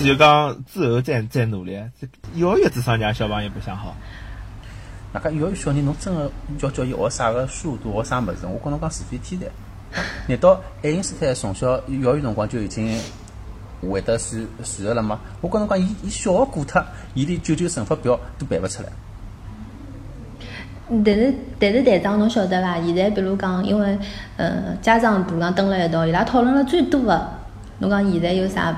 思就讲之后再再努力。这幼儿园智商让小朋友白相好。那个幼儿园小人，侬真个叫叫伊学啥个书，读学啥物事？我跟侬讲是非天才。难道爱因斯坦从小幼儿园辰光就已经会得算算个了吗？我跟侬讲，伊伊小学过脱，伊连九九乘法表都背勿出来。但是但是队长，侬晓得伐？现在比如讲，因为呃家长比如讲蹲辣一道，伊拉讨论了最多个，侬讲现在有啥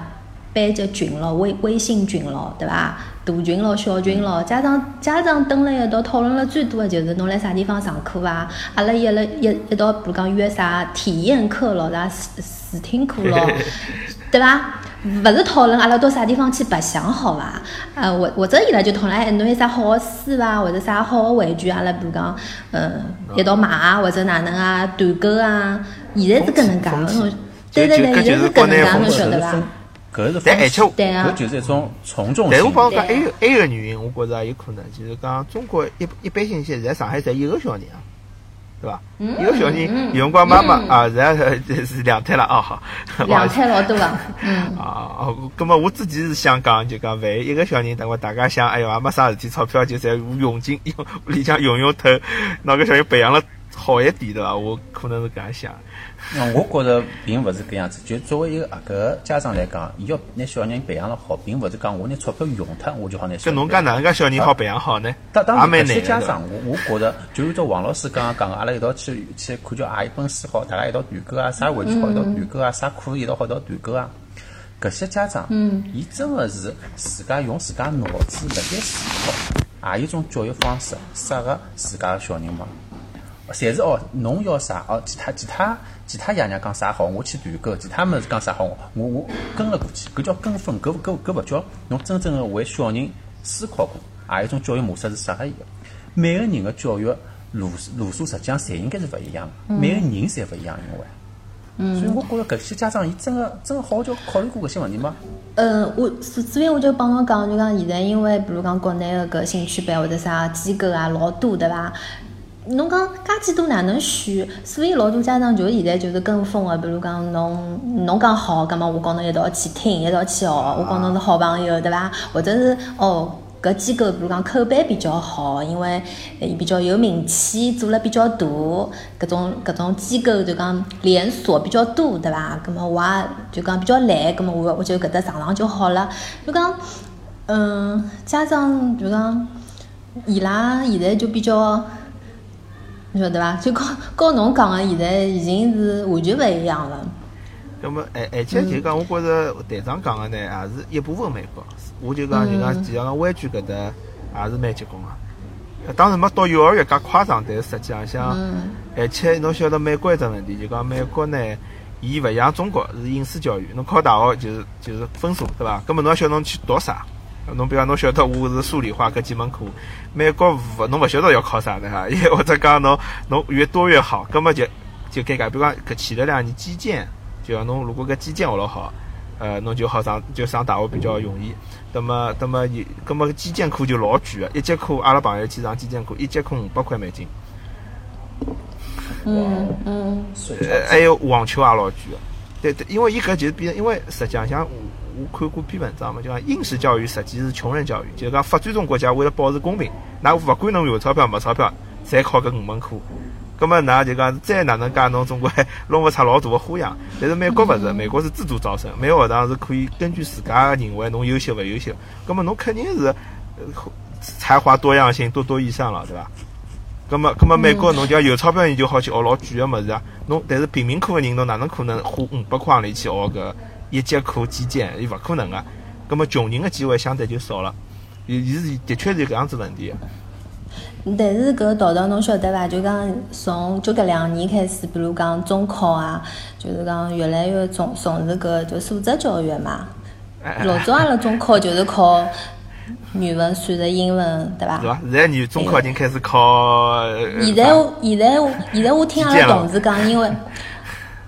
班级群咯、微微信群咯，对伐？大群咯、小群咯，家长家长蹲辣一道讨论了最多的就是侬辣啥地方上课啊？阿拉一了一一道，比如讲约啥体验课咯、啥试试听课咯，对伐？勿是讨论阿拉到啥地方去白相好伐？呃，或或者伊拉就讨论哎，侬有啥好个书伐？或者啥好个玩具？阿拉比如讲，嗯，一道买啊，或者哪能啊，团购啊。现在是搿能介个，侬对对对，现在是搿能介，侬晓得伐？搿是但而且搿就是一种从众但我心理。帮侬讲，还有还有个原因，我觉着也有可能，就是讲中国一一般性现在上海才一个小人啊，对伐？一个小人，有辰光妈妈啊，现在是两胎了啊，好，两胎老多个，嗯。啊，哦，咁么我之前是想讲，就讲万一一个小人，等我大家想，哎哟，也没啥事体，钞票就侪用尽，用屋里向用用透，拿个小人培养了好一点，对伐？我可能是搿样想。那我觉着并勿是搿样子，就作为一个搿个家长来讲，伊要拿小人培养了好，并勿是讲我拿钞票用脱，我就好拿小搿。侬讲哪能介小人好培养好呢？当当然，也蛮搿些难的。家长，我我觉着，就按照王老师刚刚讲个，阿拉一道去去看叫何一本书好，大家一道团购啊，啥玩具好一道团购啊，啥课一道好一道团购啊。搿些家长，嗯，伊真个是自家用自家脑子辣盖思考，也有一种教育方式适合自家个小人嘛。侪是哦，侬要啥哦？其他其他其他爷娘讲啥好，我去团购；其他物事讲啥好，我我跟了过去。搿叫跟风，搿搿搿勿叫侬真正个为小人思考过。也有一种教育模式是适合伊个。每个人个教育路路数实际上侪应该是勿一样的，每个人侪勿一样，因为。所以我觉着搿些家长，伊真个真个好好叫考虑过搿些问题吗？嗯，我所所以我就帮侬讲，就讲现在因为比如讲国内个搿兴趣班或者啥机构啊老多，对伐？侬讲介几多哪能选？所以老多家长就现在就是跟风个，比如讲侬侬讲好，葛末我跟侬一道去听，一道去学，我跟侬是好朋友，对伐？或者是哦。搿机构比如讲口碑比较好，因为伊比较有名气，做了比较大，搿种搿种机构就讲连锁比较多，对伐？葛末我也就讲比较懒，葛末我我就搿搭上上就好了。就讲，嗯，家长就讲伊拉现在就比较，你晓得伐？就跟跟侬讲个现在已经是完全勿一样了。那么，而而且就讲，我觉着队长讲个呢，也是一部分美国。我就讲，就讲，其实讲湾区搿搭也是蛮结棍个。当然没到幼儿园介夸张，但是实际上像，而且侬晓得美国一只问题，就讲美国呢，伊勿像中国是应试教育，侬考大学就是就是分数，对伐？葛末侬晓得侬去读啥？侬比方侬晓得我是数理化搿几门课，美国勿侬勿晓得要考啥的哈，也或者讲侬侬越多越好，葛末就就尴尬。比如讲搿前头两年基建，就要侬如果搿基建学了好，呃，侬就好上就上大学比较容易。那么，那么有，那么基建课就老贵个，一节课阿拉朋友去上基建课，一节课五百块美金。嗯嗯，呃，还有网球也老贵个。对对，因为伊搿就是变，因为实际上像我我看过篇文章嘛，就讲应试教育实际是穷人教育，就是讲发展中国家为了保持公平，那勿管侬有钞票没钞票，侪考搿五门课。葛么，㑚就讲再哪能介侬总归 弄勿出老大个花样。但是美国勿是，美国是自主招生，每个学堂是可以根据自家认为侬优秀勿优秀。葛么侬肯定是才华多样性多多益善了，对伐？葛么，葛么美国侬讲有钞票人就好去学老贵个物事啊。侬但是贫民窟个人侬哪能可能花五百块行钿去学搿一节课基建？伊勿可能个。葛么穷人个机会相对就少了。伊伊是的确是有搿样子问题个。但是搿道道侬晓得伐？就讲从就搿两年开始，比如讲中考啊，就是讲越来越重重视搿就素质教育嘛。老早阿拉中考就是考语文、数学、英文，对伐？是伐？现在你中考已经开始考。呃现在我现在我现在我听阿拉同事讲，因为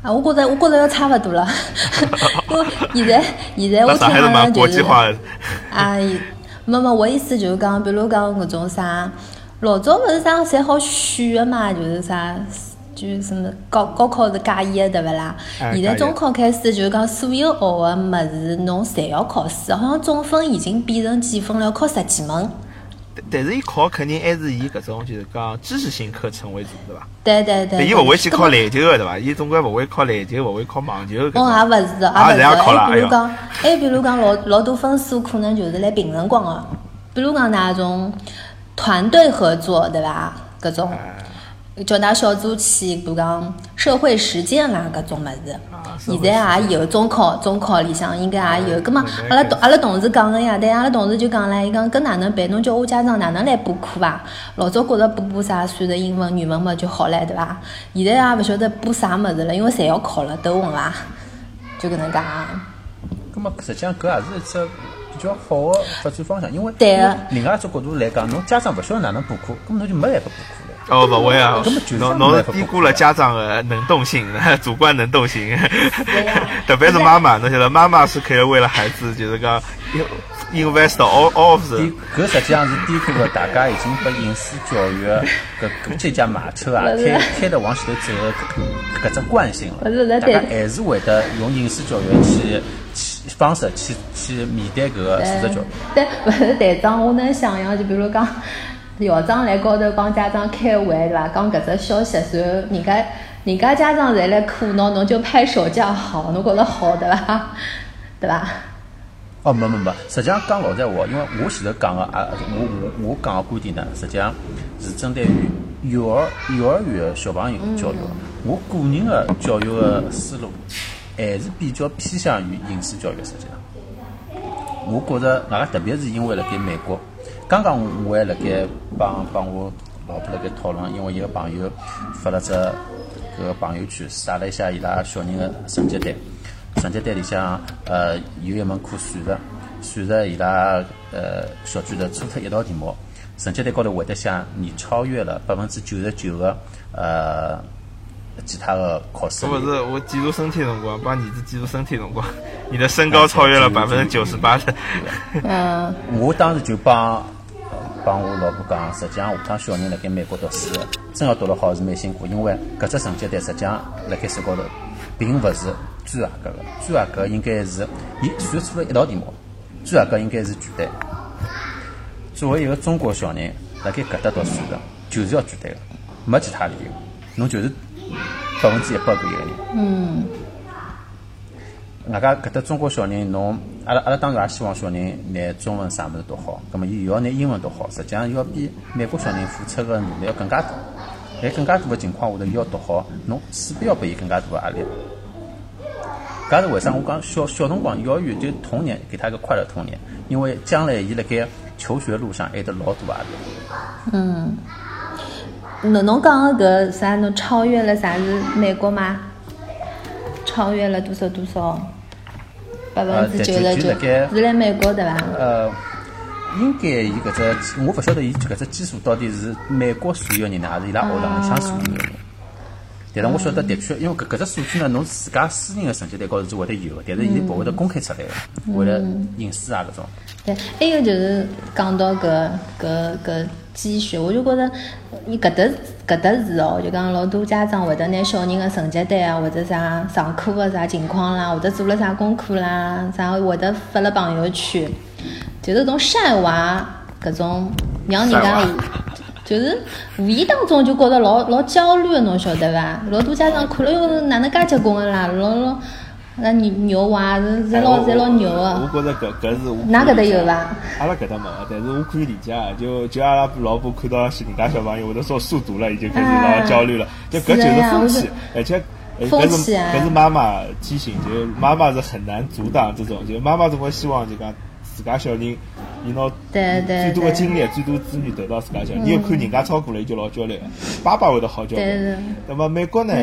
啊，我觉着我觉着要差勿多了，因为现在现在我听阿拉就是。啊，没没，我意思就是讲，比如讲搿种啥，老早勿是啥侪好选个嘛，就是啥就是什么高高考是加一的，对勿啦？现在中考开始就是讲所有学个物事，侬侪要考试，好像总分已经变成几分了，考十几门。但是，伊考肯定还是以搿种就是讲知识性课程为主，对伐？对对对。伊勿会去考篮球个，对伐？伊总归勿会考篮球，勿会考网球。哦，也勿是，也勿是。还比如讲，还比如讲，老老多分数可能就是来评辰光个，比如讲那种团队合作，对伐？搿种。叫㑚小组去，比如讲社会实践啦，搿种物事，现在也有中考，中考里向应该也有。葛末阿拉同阿拉同事讲个呀，对，阿拉同事就讲唻，伊讲搿哪能办？侬叫我家长哪能来补课伐？老早觉着补补啥算是英文、语文嘛就好唻，对伐？现在也勿晓得补啥物事了，因为侪要考了，都混伐？就搿能介。葛末实际上搿也是一只比较好个发展方向，因为另外一只角度来讲，侬家长勿晓得哪能补课，葛末侬就没办法补课。哦，勿会啊！侬侬低估了家长的能动性，主观能动性。特别是妈妈，侬晓得，妈妈是可以为了孩子，就是讲 invest all all of。搿实际上是低估了大家已经把应试教育搿搿这架马车啊，开开得往前头走搿搿只惯性了。大家还是会得用应试教育去去方式去去面对搿个素质教育。但勿是队长，我能想象，就比如讲。校长来高头帮家长开会，对伐？讲搿只消息，然后人家人家家长侪来苦恼，侬就拍手叫好，侬觉着好，对伐？对伐？哦，没没没，实际上讲老实闲话，因为我前头讲个啊，我我我讲个观点呢，实际上是针对于幼儿幼儿园小朋友教育。我个人的教育个思路还是比较偏向于应试教育。实际上，我觉着，外加特别是因为辣盖美国。刚刚我还辣盖帮帮我老婆辣盖讨论，因为一个朋友发了只搿个朋友圈，晒了一下伊拉小人个成绩单。成绩单里向呃有一门课算术，算术伊拉呃小区头出脱一道题目，成绩单高头会得写你超越了百分之九十九个呃其他的考试。不是我记录身体辰光，帮儿子记录身体辰光，你的身高超越了 百分之九十八的。嗯，我当时就帮。帮我老婆讲，实际上下趟小人辣盖美国读书，真要读了好是蛮辛苦，因为搿只成绩单实际上辣盖手高头，并勿是最合格个，最合格应该是伊算出了一道题目，最合格应该是全对。作为一个中国小人辣盖搿搭读书的，就是要全对个，没其他理由，侬就是百分之一百个一个人。嗯。外加搿搭中国小人，侬阿拉阿拉当然也希望小人拿中文啥物事读好，葛末伊又要拿英文读好，实际上要比美国小人付出个努力要更加多。在更加多个情况下头，伊要读好，侬势必要拨伊更加多个压力。搿是为啥？我讲小小辰光幼儿园就童年给他一个快乐童年，因为将来伊辣盖求学路上还得老多压力。嗯，侬侬讲个搿啥？侬超越了啥是美国吗？超越了多少多少？百分之九十九，是来美国对伐？呃，应该伊搿只，我勿晓得伊搿只基数到底是美国所有人呢，还是伊拉学堂里向所有人。但是我晓得的确，因为搿搿只数据呢，侬自家私人的成绩单高头是会得有，但是伊勿会得公开出来个，为了隐私啊搿种。对，还有就是讲到搿搿搿积蓄，我就觉着，伊搿搭搿搭是哦，就讲老多家长会得拿小人的成绩单啊，或者啥上课个啥情况啦，或者做了啥功课啦，啥会得发了朋友圈，就是种晒娃搿种，让人家 就是无意当中就觉着老老焦虑的，侬晓得伐？老多家长看了哟，哪能介结棍个啦，老老。那牛牛娃是是老是老牛个。我觉着搿搿是。哪搿搭有伐？阿拉搿搭没，但是我可以理解啊。就就阿拉老婆看到人家小朋友会得说速读了，已经开始老焦虑了。就搿就是风气，而且搿是搿是妈妈提醒，就妈妈是很难阻挡这种，就妈妈总归希望就讲自家小人。伊拿最多的精力、最多资源投到自家小，你要看人家超过了，伊就老焦虑个。爸爸会得好焦虑。那么美国呢，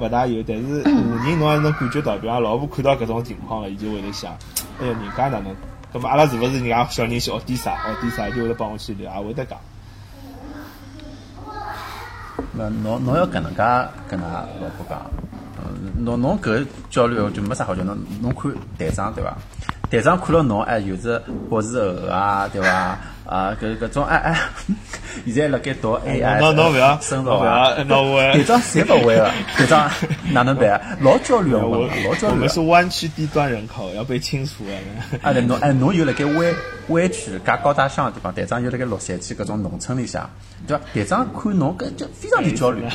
勿大有，但是华人侬还能感觉到，比方老婆看到搿种情况了，伊就会得想，哎哟，人家哪能？那么阿拉是勿是人家小人去学点啥？学点啥就会得帮我去聊，也会得讲。那侬侬要搿能介跟㑚老婆讲，嗯，侬侬搿焦虑就没啥好叫，侬侬看队长对伐？台长看了侬，哎，有只博士后啊，对伐？啊，搿搿种，哎哎，现在辣盖读 AI，侬侬勿要，深侬勿要，侬我队长侪勿会个，队长哪能办啊？老焦虑个，我老焦虑个。我们是湾区低端人口，要被清除了。啊，对侬哎，侬又辣盖湾湾区介高大上个地方，队长又辣盖洛杉矶搿种农村里向，对伐？队长看侬搿就非常的焦虑。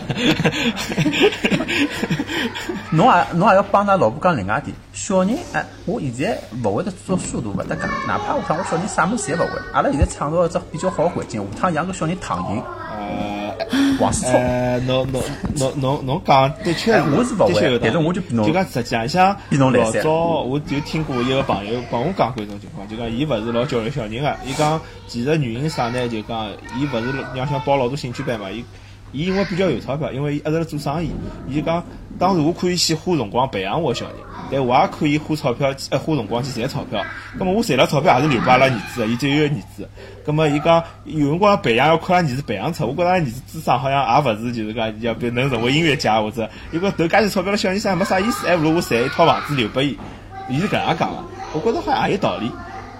侬也侬也要帮㑚老婆讲另外一点，小人哎，我现在勿会得做速度勿搭界，哪怕下趟我小人啥物事侪勿会，阿拉现在创造一只比较好个环境，下趟养个小人躺赢。呃，王思聪，呃，侬侬侬侬侬讲的确哎我是勿会但是我就比侬就讲实际上像比侬老早我就听过一个朋友帮我讲过一种情况，就讲伊勿是老教育小人个，伊讲其实原因啥呢？就讲伊勿是让想报老多兴趣班嘛，伊伊因为比较有钞票，因为伊一直辣做生意，伊就讲当时我可以去花辰光培养我小人，但我也可以花钞票呃花辰光去赚钞票。咁么我赚了钞票也是留拨阿拉儿子的，伊就有个儿子。咁么伊讲有辰光培养要看阿拉儿子培养出，我觉着阿拉儿子智商好像也勿是就是讲要能能成为音乐家或者，伊讲投介许钞票了小人生没啥意思，还不如我赚一套房子留拨伊。伊是搿样讲个，我觉着好像也有道理。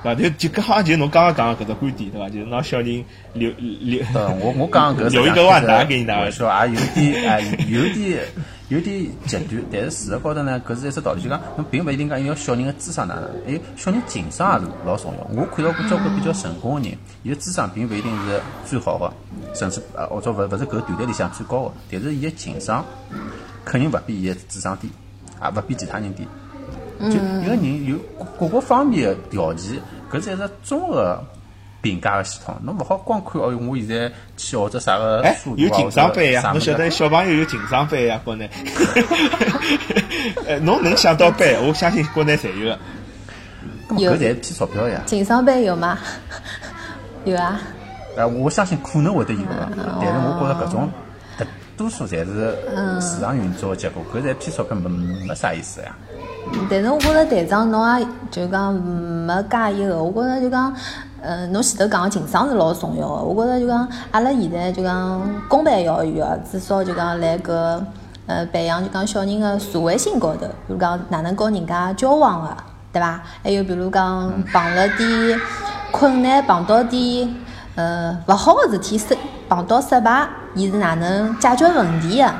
对伐？就就搿好就侬刚刚讲个搿只观点，对伐？就是拿小人留留。对，我我讲 搿留一个万达给你拿玩笑也有点哎，有点有点极端，但是事实高头呢，搿是一只道理，就讲侬并勿一定讲要小人个智商哪能，还有小人情商也是老重要。我看到过交关比较成功个人，伊个智商并勿一定是最好个，甚至呃或者勿勿是搿团队里向最高个，但是伊个情商肯定勿比伊个智商低，也勿比其他人低。就一个人有各个方面的条件，搿是一只综合评价个系统。侬勿好光看哦，我现在去学只啥个哎速，度啊有情商班呀！侬晓得小朋友有情商班呀？国内，呃，侬能想到班，我相信国内侪有个。有搿侪是骗钞票呀！情商班有吗？有啊。呃，我相信可能会得有个，但是我觉着搿种大多数侪是市场运作个结果，搿侪骗钞票没没啥意思呀。但是我觉着队长侬也就讲没介意个，我觉着就讲，呃，侬前头讲个情商是老重要个。我觉着就讲，阿拉现在就讲公办幼儿园啊，至少就讲来搿呃培养就讲小人个社会性高头，比如讲哪能跟人家交往个，对伐？还有比如讲碰了点困难，碰到点呃勿好个事体，失碰到失败，伊是哪能解决问题个？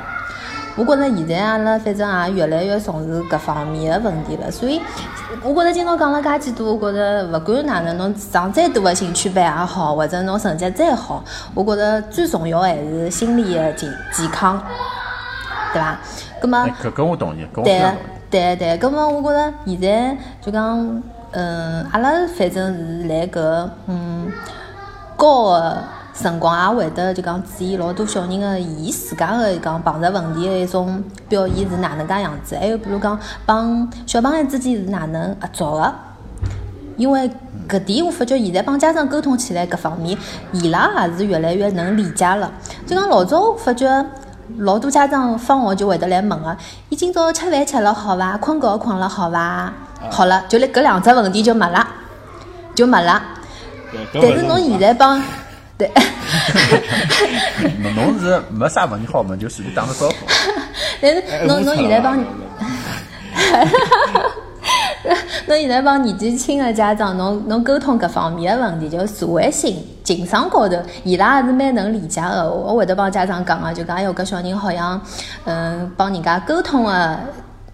我觉着现在阿拉反正也越来越重视搿方面的问题了，所以我觉着今朝讲了介几多，我觉着勿管哪能，侬上再多的兴趣班也好，或者侬成绩再好，我觉着最重要还是心理的健健康，对伐？搿搿我同意，搿我非对个常同意。对对，葛么我觉着现在就讲，嗯，阿拉反正是来搿嗯高个辰光，也会得就讲注意老多小人个伊自家个讲碰着问题个一种表现是哪能介样子，还有比如讲帮小朋友之间是哪能合作个。因为搿点我发觉现在帮家长沟通起来，搿方面伊拉也是越来越能理解了。就讲老早我发觉老多家长放学就会得来问个，伊今朝吃饭吃了好伐？困觉困了好伐？好了，就来搿两只问题就没了，就没了。但是侬现在帮对，侬侬是没啥问题好问，就随便打个招呼。但是哎侬侬现在帮误 侬现在帮年纪轻的家长，侬侬沟通搿方面的问题，就社会性、情商高头，伊拉也是蛮能理解的。我我会得帮家长讲个，就讲哎哟，搿小人好像，嗯，帮人家沟通的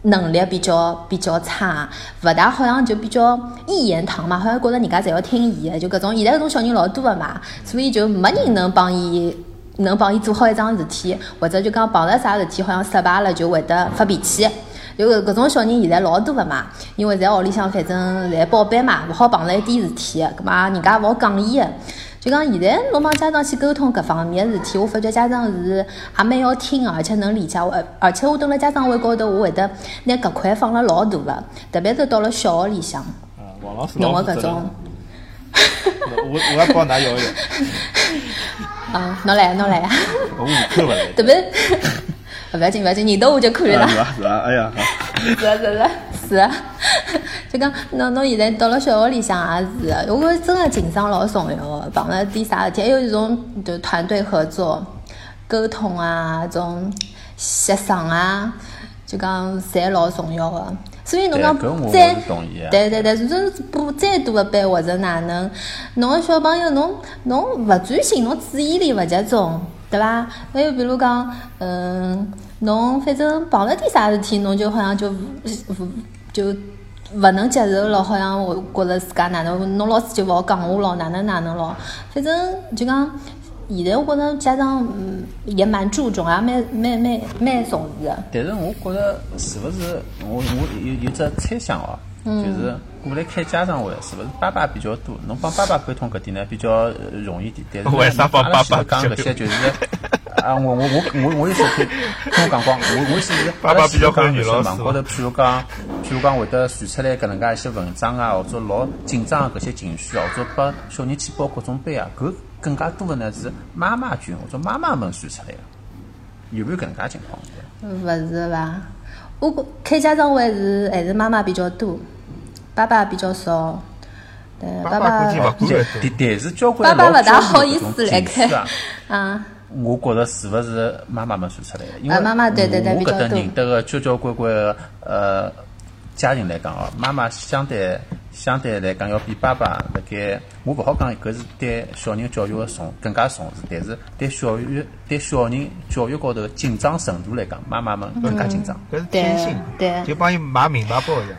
能力比较比较差，勿大好像就比较一言堂嘛，好像觉着人家侪要听伊的，就搿种现在搿种小人老多的嘛，所以就没人能帮伊。能帮伊做好一桩事体，或者就讲碰着啥事体好像失败了，就会得发脾气。就搿种小人现在老多个嘛，因为在屋里向反正侪宝贝嘛，勿好碰着一点事体，葛末人家勿好讲伊个。就讲现在侬帮家长去沟通搿方面个事体，我发觉家长是也蛮要听个，而且能理解我。而且我蹲辣家长会高头，我会得拿搿块放了老大个，特别是到了小学里向，侬个搿种。我我要帮㑚幼儿园，啊，侬来侬来啊！我下课勿来。特别，勿要紧勿要紧，认得我就可以了啊。是吧？是吧？哎呀，好是啊是啊是啊，就讲侬侬现在到了小学里向也是的，我觉着真的情商老重要个，碰着点啥事体，还有一种就团队合作、沟通啊，种协商啊，就讲侪老重要的。所以侬讲再对对对，如果是补再多的班或者哪能，侬个小朋友侬侬勿专心，侬注意力勿集中，对伐？还有比如讲，嗯，侬反正碰了点啥事体，侬就好像就勿就勿能接受了，好像我觉着自家哪能，侬老师就勿好讲我咯，哪能哪能咯，反正就讲。现在我觉着家长也蛮注重，也蛮蛮蛮蛮重视的。但是我觉着是勿是我我有有只猜想哦，就是过来开家长会，是勿是爸爸比较多？侬帮爸爸沟通搿点呢比较呃容易点。但是呢为啥帮爸爸讲搿些就是啊，我我我我我有时候听听我讲光，我我是爸爸比较讲女老师网高头，譬如讲，譬如讲会得传出来搿能介一些文章啊，或者老紧张个搿些情绪啊，或者拨小人去报各种班啊，搿更加多的呢是妈妈群或者妈妈们传出来的，有没有搿能介情况？勿是伐？我觉开家长会是还是妈妈比较多，爸爸比较少。对，爸爸爸估计勿管但得但但是交关老爸爸勿大好意思来开啊。啊。我觉着是勿是妈妈们传出来的？因为啊妈妈对对对我搿搭认得个交交关关个呃家庭来讲哦，妈妈相对相对来讲要比爸爸辣盖，我勿好讲搿是对小人教育个重更加重视，但是对小育对小人教育高头紧张程度来讲，妈妈们更加紧张。搿是天性，对对就帮伊买名牌包一样。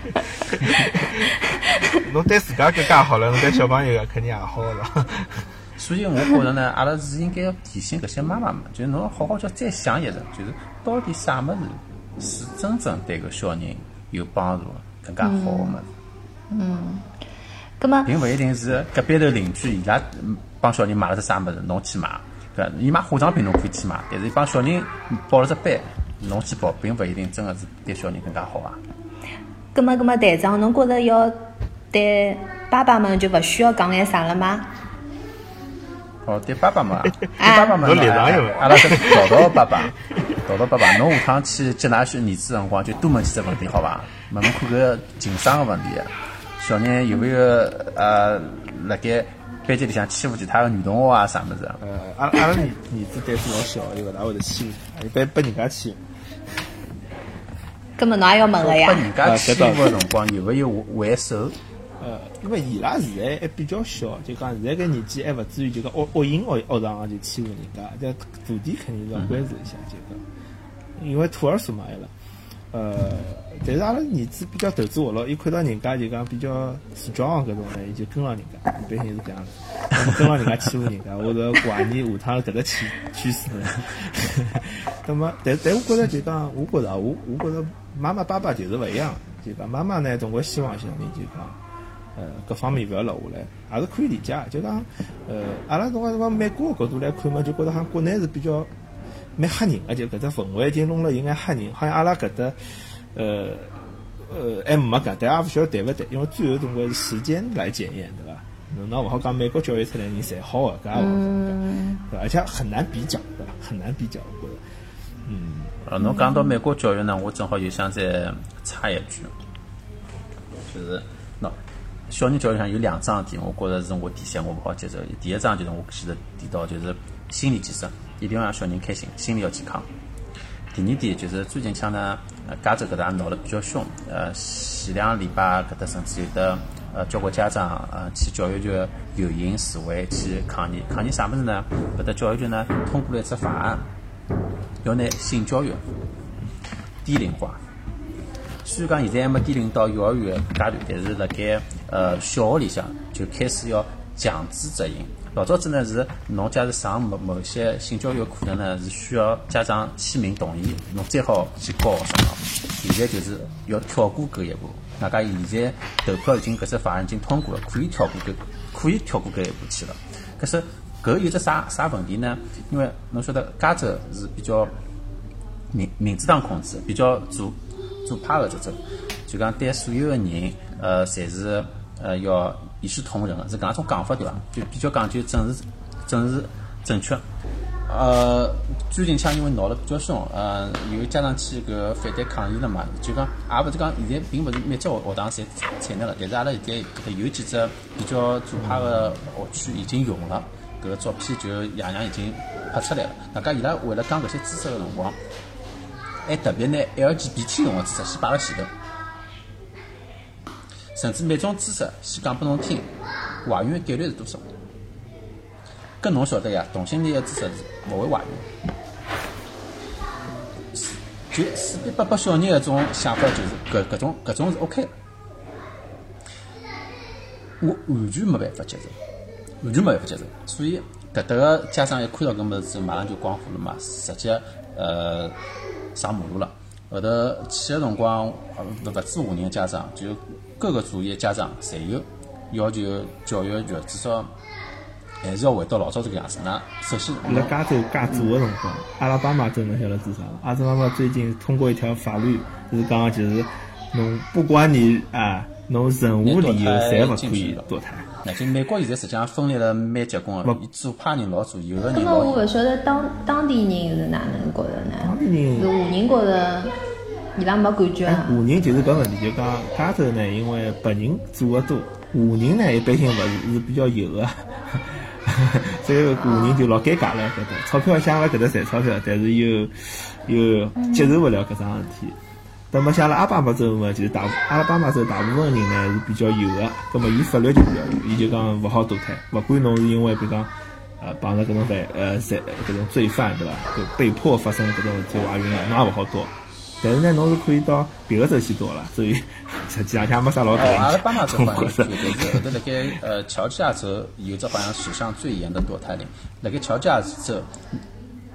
侬对自家更加好了，侬对小朋友肯定也好了。所以我觉着呢，阿拉是应该要提醒搿些妈妈们，就是侬好好叫再想一阵，就是到底啥物事是真正对搿小人有帮助、更加好个物事。嗯葛么并勿一定是隔壁头邻居伊拉嗯帮小人买了只啥物事，侬去买，对伐？伊买化妆品侬可以去买，但是伊帮小人报了只班，侬去报，并勿一定真个是对小人更加好啊。葛么葛么队长，侬觉着要对爸爸们就勿需要讲眼啥了吗？哦，对爸爸嘛，对爸爸们，侬立场有阿拉是叨叨爸爸，叨叨爸爸，侬下趟去接㑚小儿子辰光，就多问几只问题，好伐？问问看搿情商个问题，小人有没有呃，辣盖班级里向欺负其他个女同学啊啥物事啊？呃，阿拉阿拉儿儿子胆子老小，伊勿大会得欺负，一般被人家欺负。葛么侬也要问个呀拨？人家欺负个辰光，有没有还手？呃，因为伊拉现在还比较小，就讲现在搿年纪还勿至于就讲恶恶行恶恶上就欺负人家，但徒弟肯定是要关注一下，就讲，因为徒儿所嘛，伊拉，呃，但是阿拉儿子比较投资活络，伊看到人家就讲比较 strong 搿种呢，伊就跟牢人家，一般性是搿样子，那 么跟牢人家欺负人家，我是怀疑下趟搿个趋趋势呢。那么，但但我觉着就讲，我觉着啊我我觉着妈妈爸爸就是勿一样，就讲妈妈呢总归希望小人就讲。呃，各方面勿要落下来，也是可以理解。就讲，呃，阿拉从个从美国个角度来看嘛，就觉得好像国内是比较蛮吓人个，就搿只氛围已经弄了有眼吓人，好像阿拉搿搭，呃呃还没搿，但也勿晓得对勿对，因为最后总归是时间来检验，对伐？侬侬勿好讲美国教育出来人侪好个，搿也勿好讲，对伐？而且很难比较，对伐？很难比较，我觉着。嗯，呃，侬讲到美国教育呢，我正好又想再插一句，就是喏，小人教育上有两桩事体，我觉着是我底线我勿好接受的。第一桩就是我记得提到，就是心理建设，一定要让小人开心，心理要健康。第二点就是最近腔呢，呃，加州搿搭闹得比较凶，呃，前两个礼拜搿搭甚至有的呃交关家长呃去教育局游行示威去抗议，抗议啥物事呢？搿搭教育局呢通过了一只法案，要拿性教育低龄化。虽然讲现在还没低龄到幼儿园阶段，但是辣盖呃小学里向就开始要强制执行。老早子呢是侬假如上某某些性教育课程呢是需要家长签名同意，侬再好去教学生。现在就是要跳过搿一步，大家现在投票已经搿只法案已经通过了，可以跳过搿可以跳过搿一步去了。可是搿有只啥啥问题呢？因为侬晓得加州是比较民民主党控制，比较左左派个这种，就讲对所有个人，呃，侪是呃要一视同仁，是搿种讲法对伐？就比较讲究政治政治正确。呃，最近腔因为闹得比较凶，呃，有家长去搿反对抗议了嘛，就讲也勿是讲现在并勿是每只学学堂侪采纳了，但是阿拉现在搿搭有几只比较左派个学区已经用了，搿个照片就爷娘已经拍出来了。大家伊拉为了讲搿些知识个辰光。还特别拿 LGBT 用个知识先摆辣前头，甚至每种知识先讲拨侬听，怀孕概率是多少？搿侬晓得呀？同性恋个知识是勿会怀孕。就随便拨拨小人搿种想法，就是搿搿种搿种是 OK 的。我完全没办法接受，完全没办法接受。所以搿搭个家长一看到搿物事，马上就光火了嘛，直接呃上马路了。后头去个辰光，呃勿勿止华人家长，就各个族裔家长侪有要求教育局至少还是要回到老早这个样子。那首先，辣加州加州个辰光，阿拉巴马州侬晓得做啥伐？阿拉巴马最近通过一条法律，就是讲就是侬不管你啊，侬任何理由侪勿可以堕胎。那就美国现在实际上分裂了蛮结棍个，伊左派人老左，右个人那么。我勿晓得当当地人是哪能觉着呢？当地人是华人觉着伊拉没感觉华。人就是搿问题，就讲加州呢，因为白人做的多，华人呢一般性勿是是比较油的，所以华人就老尴尬了搿搭，钞票想辣搿搭赚钞票，但是又又接受勿了搿桩事体。那么像辣阿拉巴马州嘛，就是大阿拉巴马州大部分人呢是比较油的，葛么伊法律就比较有，伊就讲勿好堕胎，勿管侬是因为比如讲呃碰着搿种犯呃犯搿种罪犯对伐？就被迫发生搿种事体怀孕了，侬也勿好堕。但是呢，侬是可以到别个州去堕了，所以 实际上也没啥老大哦，阿拉影巴马州。好像是，是后头辣盖呃乔治亚州有只好像史上最严的堕胎令。辣盖乔治亚州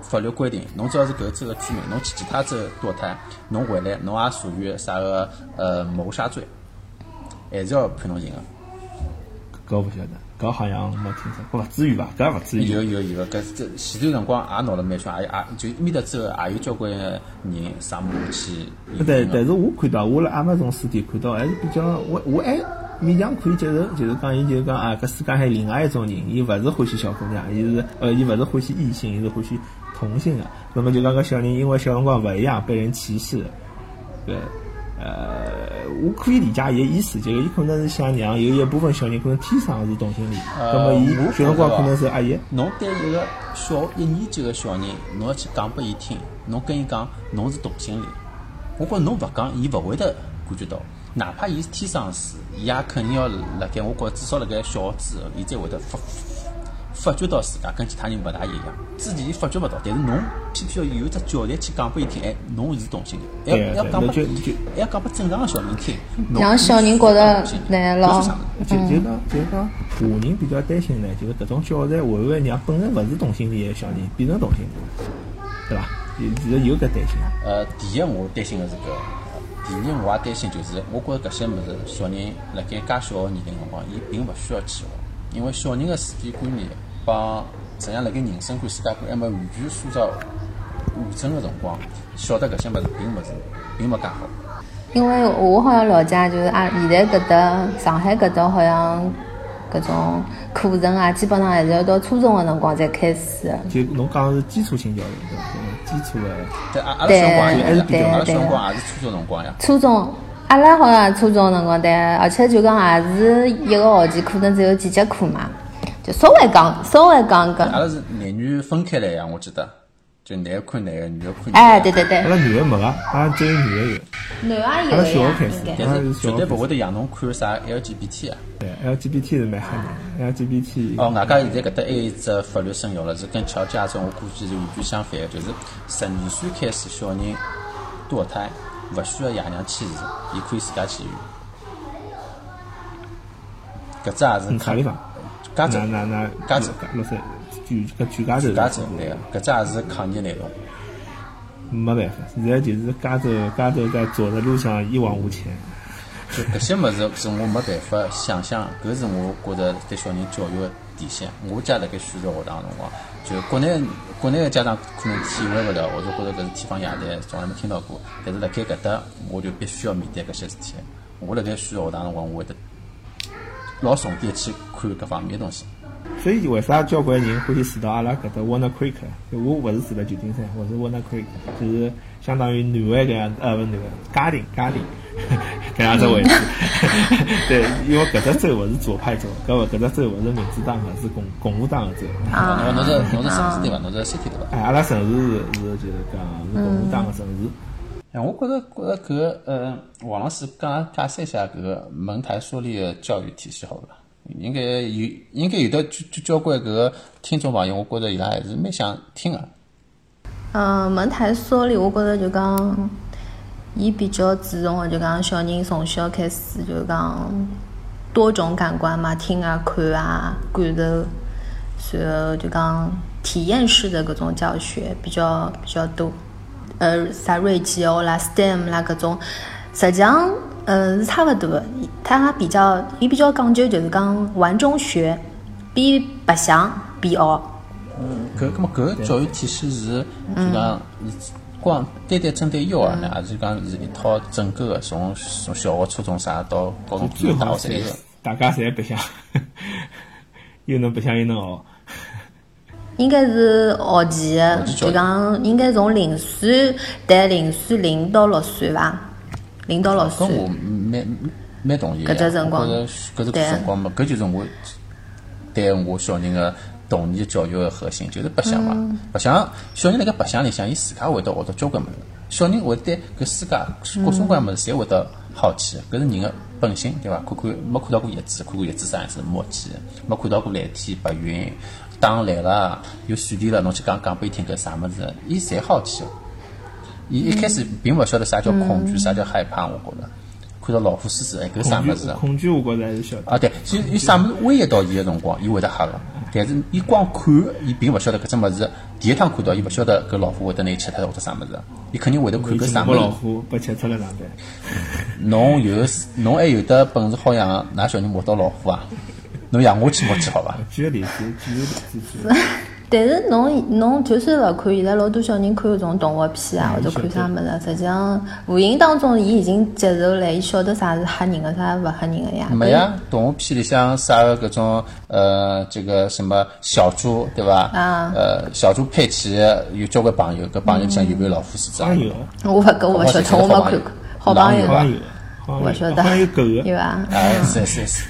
法律规定，侬只要是搿州的居民，侬去其他州堕胎，侬回来侬也属于啥个呃谋杀罪，还是要判侬刑个。搿勿晓得，搿好像没听说，搿勿至于伐？搿勿至于。有有有，搿这前段辰光也闹了蛮凶，也也就埃面搭之后也有交关人上马去但。但是我看到，我辣亚马逊书店看到，还是比较我我还勉强可以接受，就是讲伊就是讲啊，搿世界还有另外一种人，伊勿是欢喜小姑娘，伊是呃伊勿是欢喜异性，伊是欢喜同性的。那么就讲搿小人因为小辰光勿一样，被人歧视，对呃我可以理解伊个意思，就是伊可能是想让有一部分小人可能天生是同性恋，呃那么伊我小辰光可能是阿姨。侬对一个小学一年级个小人，侬要去讲拨伊听，侬跟伊讲侬是同性恋，我觉着侬勿讲，伊勿会得感觉到。哪怕伊是天生是，伊也肯定要辣盖，我觉着至少辣盖小学之后，伊才会得发发觉到自家跟其他人勿大一样。之前伊发觉勿到，但是侬偏偏要有只教材去讲拨伊听，哎，侬是同性恋，对对要要讲拨那就就还要讲拨正常个小人听，让小人觉得对咯搿是啥物事就就讲就讲，华人比较担心呢，就是搿种教材会勿会让本来勿是同性恋个小人变成同性恋，对伐？有其实有搿担心。呃，第一我担心个是搿，第二我也担心就是，我觉着搿些物事小人辣盖介小个年龄辰光，伊并勿需要去学，因为小人个世界观念帮实际上辣盖人生观、世界观还没完全塑造完整个辰光，晓得搿些物事并勿是并勿介好。因为我好像了解，就是啊，现在搿搭上海搿搭好像搿种课程啊，基本上还是要到初中个辰光才开始的。就侬讲的是基础性教育，对伐？基础的，对阿阿拉小辰光也对是，阿拉对小辰光也是初中辰光呀。初中，阿拉好像初中的辰光对，而且就讲也是一个学期可能只有几节课嘛，就稍微讲稍微讲阿，拉是男女分开来呀，我记得，就男个看男个，女的看女的。哎，对对对阿，拉女的没啊，阿拉只有女的有。男阿也有的呀，拉小学开始应该。但是绝对勿会得让侬看啥 LGBT 啊。对，LGBT 是蛮吓人的，LGBT 哦，外加现在搿搭还有一只法律生效了，是跟乔治亚州我估计是完全相反的，就是十二岁开始小人堕胎勿需要爷娘签字，伊可以自家去医院。搿只也是嗯啥地方？加州那，那那加州洛杉举搿举加州加州对个，搿只也是抗议内容。没办法，现在就是加州加州在走的路上一往无前。就搿些物事是我没办法想象，搿是我觉着对小人教育的底线。我家辣盖选择学堂的辰光，就国内国内的家长可能体会勿了，或者觉着搿是天方夜谭，从来没听到过。但是辣盖搿搭，我就必须要面对搿些事体。我辣盖选学堂的辰光，我会得老重点去看搿方面的东西。所以为啥交关人欢喜住到阿拉搿搭 Warner Creek？就我勿是住辣旧金山，我是 Warner Creek，就是相当于南湾搿样，呃，勿是南湾，嘉定嘉定搿样子位置。对，因为搿只州勿是左派州，搿勿搿只州勿是民主党个，是共共和党个州。啊侬侬是侬是城市对伐？侬是 city 对伐？哎，阿拉城市是是就是讲是共和党个城市。哎，我觉着觉着搿个呃，王老师讲解释一下搿个蒙台梭利的教育体系好伐？应该有应该有的交交交关搿个听众朋友，我觉着伊拉还是蛮想听个。嗯，蒙台梭利，我觉着就讲，伊比较注重个就讲小人从小开始就讲多种感官嘛，听啊、看啊、感受，然后就讲体验式的搿种教学比较比较多。呃，啥瑞吉欧啦、STEM 啦搿种，实际上，呃，是差勿多个。它比较，伊比较讲究就是讲玩中学，边白相边学。嗯，搿搿么搿个教育体系是就讲是光单单针对幼儿呢，还是讲是一套整个的从从小学、初中啥到高中、大最好侪学侪有？大家侪白相，又能白相又能学。应该是学前的，就讲应该从零岁对零岁零到六岁伐，零到六搿岁。我蛮蛮同意。搿只辰光我觉着搿只辰光嘛，搿就是我对我小人个童年教育个核心，就是白相嘛。白相，小人辣盖白相里向，伊自家会得学到交关物事。小人会对搿世界各种各样物事侪会得好奇，搿是人个本性，对伐？看看没看到过叶子，看看叶子啥样子摸起；没看到过蓝天白云，打来了有水电了，侬去讲讲拨伊听搿啥物事，伊侪好奇个。伊一开始并勿晓得啥叫恐惧，啥叫害怕，我觉着。看到老虎、狮子，哎，搿啥物事啊？恐惧，我觉着还是晓得。啊，对，所以有啥物事威胁到伊个辰光，伊会得吓个。但是伊光看，伊并勿晓得搿只物事。第一趟看到，伊勿晓得搿老虎会得拿伊吃脱或者啥物事，伊肯定会得看搿啥物事老。虎被吃脱了哪办？侬有侬还有得本事好养㑚小人摸到老虎啊？侬养我去摸去好伐？举个例子，举个例子，举个 例子。但是侬侬就算勿看，现在老多小人看搿种动画片啊，或者看啥物事，实际上无形当中伊已经接受了，伊晓得啥是吓人个，啥是勿吓人个呀。没呀，动画片里向啥个搿种呃，这个什么小猪对伐？啊呃，小猪佩奇有交关朋友，搿朋友里向有没有老虎、狮子啊好？像有，但我勿搿我勿晓得，我没看过。好朋友好像有，好像有我晓得好像有狗有个。伐？啊，是是是，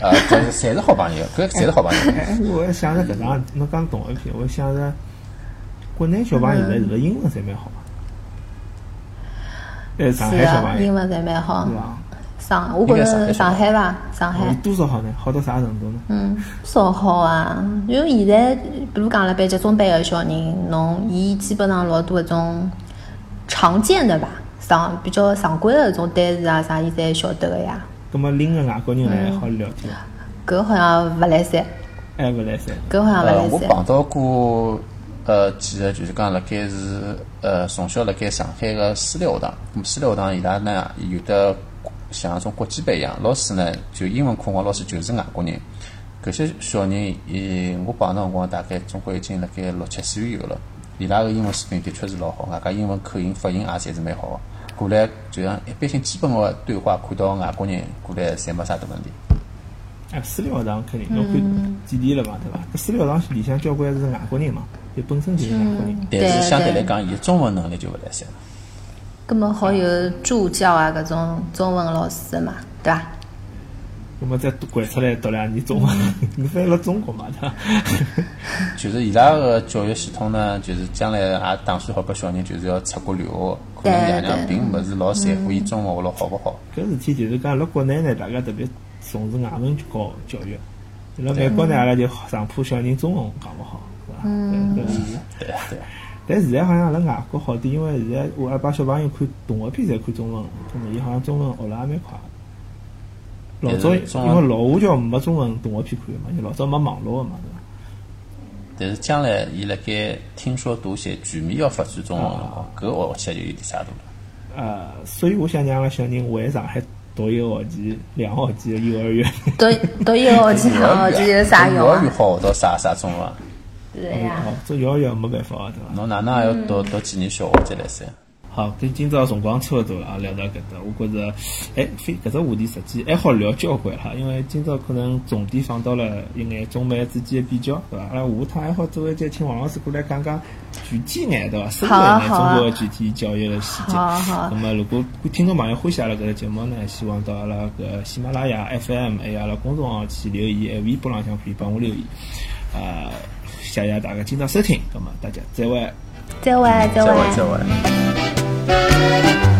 啊，这侪是好朋友，搿侪是好朋友。哎，我还想着搿桩，侬讲动画片，我想着国内小朋友现在是勿是英文侪蛮好？哎，上海是啊，小朋友英文侪蛮好是。伐？上，我觉着上海伐，上海哦，多少好呢？好到啥程度呢？嗯，少好啊！因为现在，比如讲了班集中班个小人，侬伊基本上老多一种常见的吧，常比较常规的搿种单词啊啥，伊侪晓得个呀。葛么另个外国人来好聊天，搿好像勿来三，还勿来三。搿好像勿呃，来三。我碰到过呃几个，就是讲辣盖是呃从小辣盖上海个私立学堂，咁私立学堂伊拉呢有的像种国际班一样，老师呢就英文课光老师就是外国人。搿些小人，伊我碰到辰光大概总归已经辣盖六七岁有了。伊拉个英文水平的确是老好，外加英文口音发音也侪是蛮好个。过来就像一般性基本个对话，看到外国人过来，侪没啥大问题。啊，私立学堂肯定侬看几点了嘛，对伐？搿私立学堂里向交关是外国人嘛，伊本身就是外国人。但是相对来讲，伊中文能力就勿来三了。搿么好有助教啊，搿种中文老师嘛，对伐？葛么再拐出来读两年中文，你反正辣中国嘛，对伐？就是伊拉个教育系统呢，就是将来也打算好搿小人就是要出国留学，可能爷娘并勿是老在乎伊中文学了好勿好。搿事体就是讲，辣国内呢，大家特别重视外文教教育；辣美国呢，阿拉就上怕小人中文讲勿好，是伐？嗯，搿是。对对，但现在好像辣外国好点，因为现在我还帮小朋友看动画片，侪看中文，葛末伊好像中文学了也蛮快。老早因为老华侨没中文动画片看嘛，因为老早没网络个嘛？但是将来伊辣盖听说读写全面要发展中文个辰光，搿学起来就有点啥度了。呃，所以我想让阿拉小人回上海读一个学期、两个学期的幼儿园。读读一个学期、两个学期有啥用啊幼儿园？好学到啥啥中文？对呀。哦，做幼儿园没办法啊，对伐？侬哪能也要读读几年小学再来三？好，跟今朝辰光差勿多了啊，聊到搿搭，我觉着，哎，非搿只话题实际还好聊交关哈，因为今朝可能重点放到了一眼中美之间的比较，对伐？阿拉下趟还好做一节，请王老师过来讲讲具体眼，对伐？深入眼中国的具体教育的细节。那么，如果听众朋友欢喜阿拉搿个节目呢，希望到阿拉搿喜马拉雅 FM 还有阿拉公众号去留言，还有微博浪向可以帮我留言。啊、谢谢大家今朝收听，那么大家再会。再会，再会再会。Thank you.